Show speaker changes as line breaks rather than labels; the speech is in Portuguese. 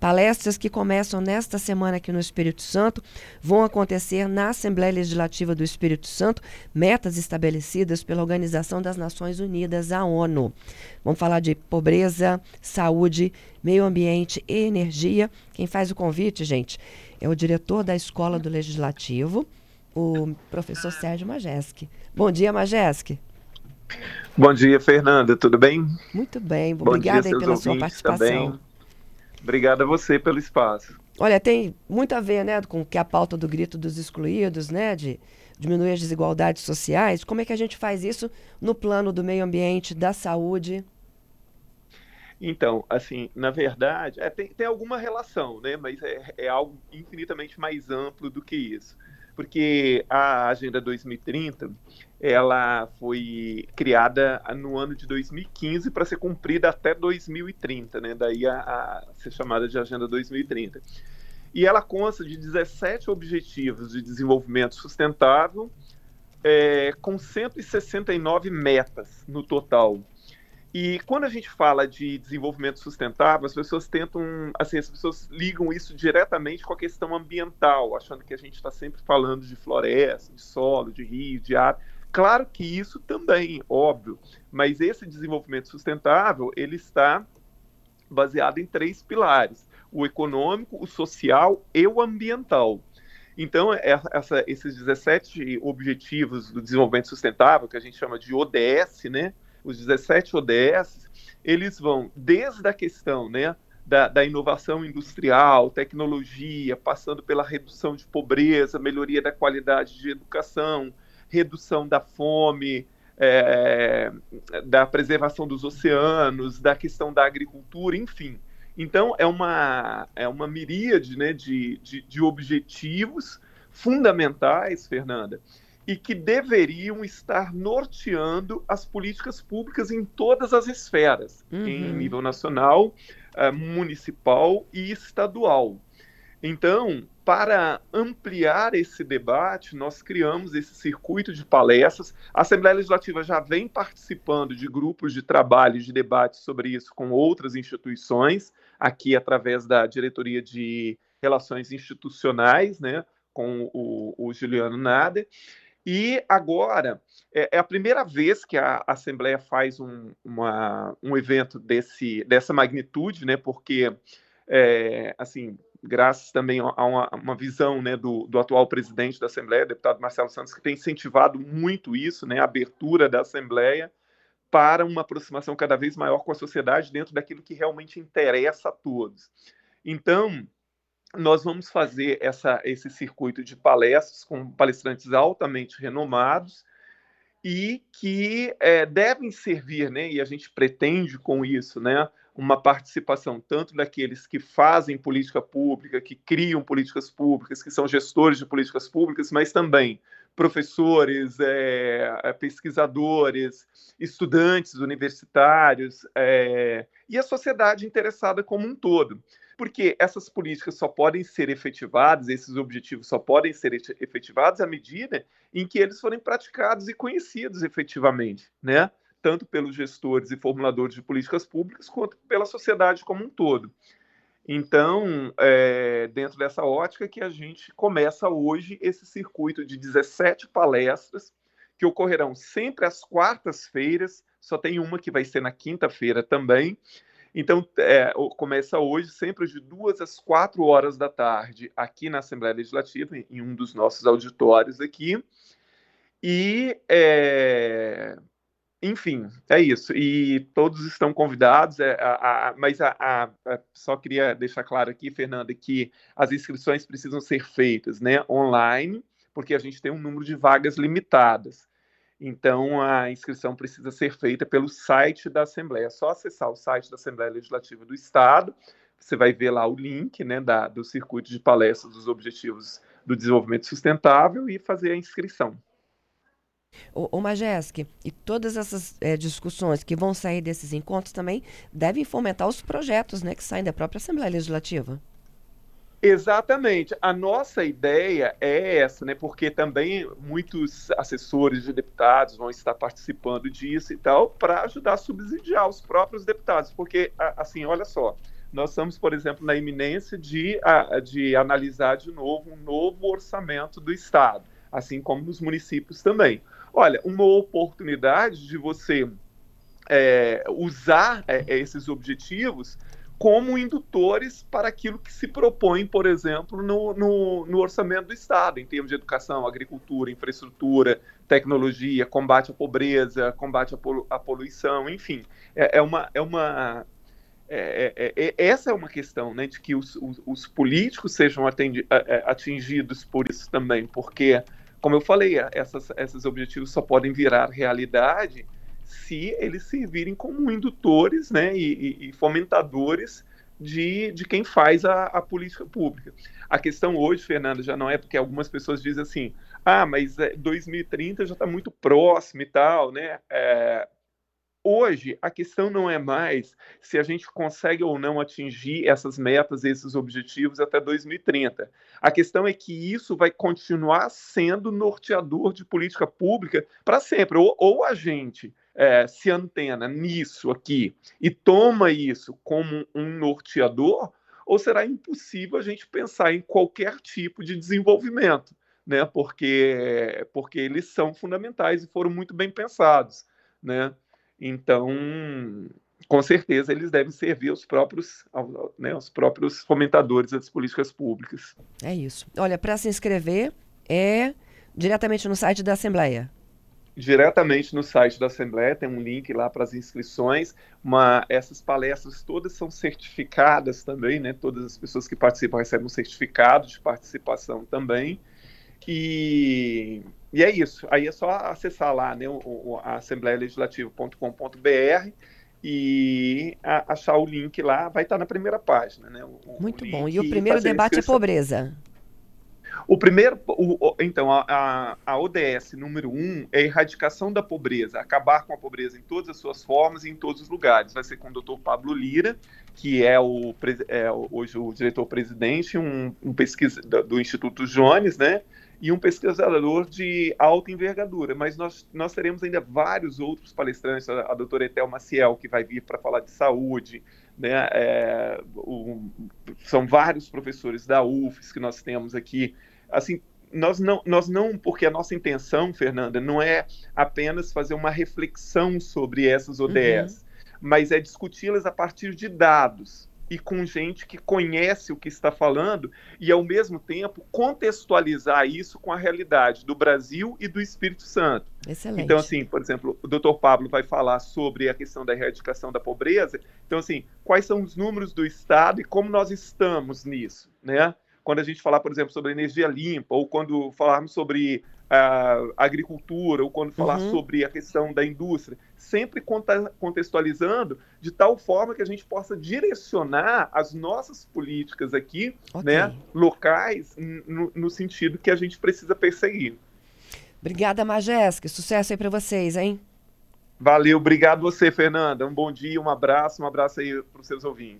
Palestras que começam nesta semana aqui no Espírito Santo vão acontecer na Assembleia Legislativa do Espírito Santo, metas estabelecidas pela Organização das Nações Unidas, a ONU. Vamos falar de pobreza, saúde, meio ambiente e energia. Quem faz o convite, gente, é o diretor da Escola do Legislativo, o professor Sérgio Majeski. Bom dia, Majeski.
Bom dia, Fernanda. Tudo bem?
Muito bem. Obrigada pela sua participação. Também.
Obrigado a você pelo espaço.
Olha, tem muito a ver, né, com que a pauta do grito dos excluídos, né, de diminuir as desigualdades sociais. Como é que a gente faz isso no plano do meio ambiente, da saúde?
Então, assim, na verdade, é, tem, tem alguma relação, né, mas é, é algo infinitamente mais amplo do que isso porque a Agenda 2030 ela foi criada no ano de 2015 para ser cumprida até 2030, né? Daí a, a, ser chamada de Agenda 2030. E ela consta de 17 objetivos de desenvolvimento sustentável, é, com 169 metas no total. E quando a gente fala de desenvolvimento sustentável, as pessoas tentam, assim, as pessoas ligam isso diretamente com a questão ambiental, achando que a gente está sempre falando de floresta, de solo, de rio, de ar. Claro que isso também, óbvio, mas esse desenvolvimento sustentável, ele está baseado em três pilares: o econômico, o social e o ambiental. Então, é, essa, esses 17 objetivos do desenvolvimento sustentável, que a gente chama de ODS, né? os 17 ODS, eles vão desde a questão né, da, da, inovação industrial, tecnologia, passando pela redução de pobreza, melhoria da qualidade de educação, redução da fome, é, da preservação dos oceanos, da questão da agricultura, enfim. Então, é uma, é uma miríade né, de, de, de objetivos fundamentais, Fernanda, e que deveriam estar norteando as políticas públicas em todas as esferas, uhum. em nível nacional, uh, municipal e estadual. Então, para ampliar esse debate, nós criamos esse circuito de palestras. A Assembleia Legislativa já vem participando de grupos de trabalho, de debate sobre isso com outras instituições, aqui através da Diretoria de Relações Institucionais, né, com o, o Juliano Nader. E agora é, é, a primeira vez que a Assembleia faz um, uma, um evento desse, dessa magnitude, né? Porque, é, assim, graças também a uma, uma visão né, do, do, atual presidente da Assembleia, deputado Marcelo Santos, que tem incentivado muito isso, né? A abertura da Assembleia para uma aproximação cada vez maior com a sociedade dentro daquilo que realmente interessa a todos. Então, nós vamos fazer essa, esse circuito de palestras com palestrantes altamente renomados e que é, devem servir, né, e a gente pretende com isso, né, uma participação tanto daqueles que fazem política pública, que criam políticas públicas, que são gestores de políticas públicas, mas também professores, é, pesquisadores, estudantes universitários é, e a sociedade interessada como um todo porque essas políticas só podem ser efetivadas, esses objetivos só podem ser efetivados à medida em que eles forem praticados e conhecidos efetivamente, né? Tanto pelos gestores e formuladores de políticas públicas, quanto pela sociedade como um todo. Então, é, dentro dessa ótica que a gente começa hoje esse circuito de 17 palestras que ocorrerão sempre às quartas-feiras, só tem uma que vai ser na quinta-feira também, então, é, começa hoje, sempre de duas às quatro horas da tarde, aqui na Assembleia Legislativa, em um dos nossos auditórios aqui. E, é, enfim, é isso. E todos estão convidados, é, a, a, mas a, só queria deixar claro aqui, Fernanda, que as inscrições precisam ser feitas né, online, porque a gente tem um número de vagas limitadas. Então, a inscrição precisa ser feita pelo site da Assembleia. É só acessar o site da Assembleia Legislativa do Estado. Você vai ver lá o link né, da, do circuito de palestras dos Objetivos do Desenvolvimento Sustentável e fazer a inscrição.
O, o Majeski, e todas essas é, discussões que vão sair desses encontros também devem fomentar os projetos né, que saem da própria Assembleia Legislativa.
Exatamente. A nossa ideia é essa, né? Porque também muitos assessores de deputados vão estar participando disso e tal, para ajudar a subsidiar os próprios deputados. Porque, assim, olha só, nós estamos, por exemplo, na iminência de, de analisar de novo um novo orçamento do Estado, assim como nos municípios também. Olha, uma oportunidade de você é, usar é, esses objetivos como indutores para aquilo que se propõe, por exemplo, no, no, no, orçamento do Estado, em termos de educação, agricultura, infraestrutura, tecnologia, combate à pobreza, combate à, polu à poluição, enfim. É, é uma. É uma é, é, é, é essa é uma questão né, de que os, os, os políticos sejam atendi, atingidos por isso também, porque, como eu falei, essas, esses objetivos só podem virar realidade se eles servirem como indutores né, e, e fomentadores de, de quem faz a, a, política pública. A questão hoje, Fernando, já não é porque algumas pessoas dizem assim, ah, mas é, 2030 já está muito próximo e tal, né? É, hoje, a questão não é mais se a gente consegue ou não atingir essas metas, esses objetivos até 2030. A questão é que isso vai continuar sendo norteador de política pública para sempre. Ou, ou a gente é, se antena nisso aqui e toma isso como um norteador, ou será impossível a gente pensar em qualquer tipo de desenvolvimento, né? Porque, porque eles são fundamentais e foram muito bem pensados, né? Então, com certeza, eles devem servir os próprios, né, os próprios fomentadores das políticas públicas.
É isso. Olha, para se inscrever é diretamente no site da Assembleia
diretamente no site da Assembleia, tem um link lá para as inscrições. Uma, essas palestras todas são certificadas também, né? Todas as pessoas que participam recebem um certificado de participação também. E, e é isso. Aí é só acessar lá, né? O, o, a assembleialegislativa.com.br e a, achar o link lá, vai estar na primeira página, né? O,
Muito bom. E o primeiro debate é pobreza.
O primeiro, o, o, então, a, a, ODS número um é a erradicação da pobreza, acabar com a pobreza em todas as suas formas e em todos os lugares. Vai ser com o doutor Pablo Lira, que é, o, é hoje o diretor-presidente um, um pesquisa do Instituto Jones, né? E um pesquisador de alta envergadura. Mas nós, nós teremos ainda vários outros palestrantes, a, a doutora Etel Maciel, que vai vir para falar de saúde, né? É, o, são vários professores da UFES que nós temos aqui assim, nós não, nós não, porque a nossa intenção, Fernanda, não é apenas fazer uma reflexão sobre essas ODS, uhum. mas é discuti-las a partir de dados e com gente que conhece o que está falando e, ao mesmo tempo, contextualizar isso com a realidade do Brasil e do Espírito Santo.
Excelente.
Então, assim, por exemplo, o doutor Pablo vai falar sobre a questão da erradicação da pobreza. Então, assim, quais são os números do Estado e como nós estamos nisso, né? Quando a gente falar, por exemplo, sobre energia limpa, ou quando falarmos sobre uh, agricultura, ou quando falar uhum. sobre a questão da indústria, sempre contextualizando de tal forma que a gente possa direcionar as nossas políticas aqui, okay. né, locais, no, no sentido que a gente precisa perseguir.
Obrigada, Majesque. Sucesso aí para vocês, hein?
Valeu, obrigado você, Fernanda. Um bom dia, um abraço, um abraço aí para os seus ouvintes.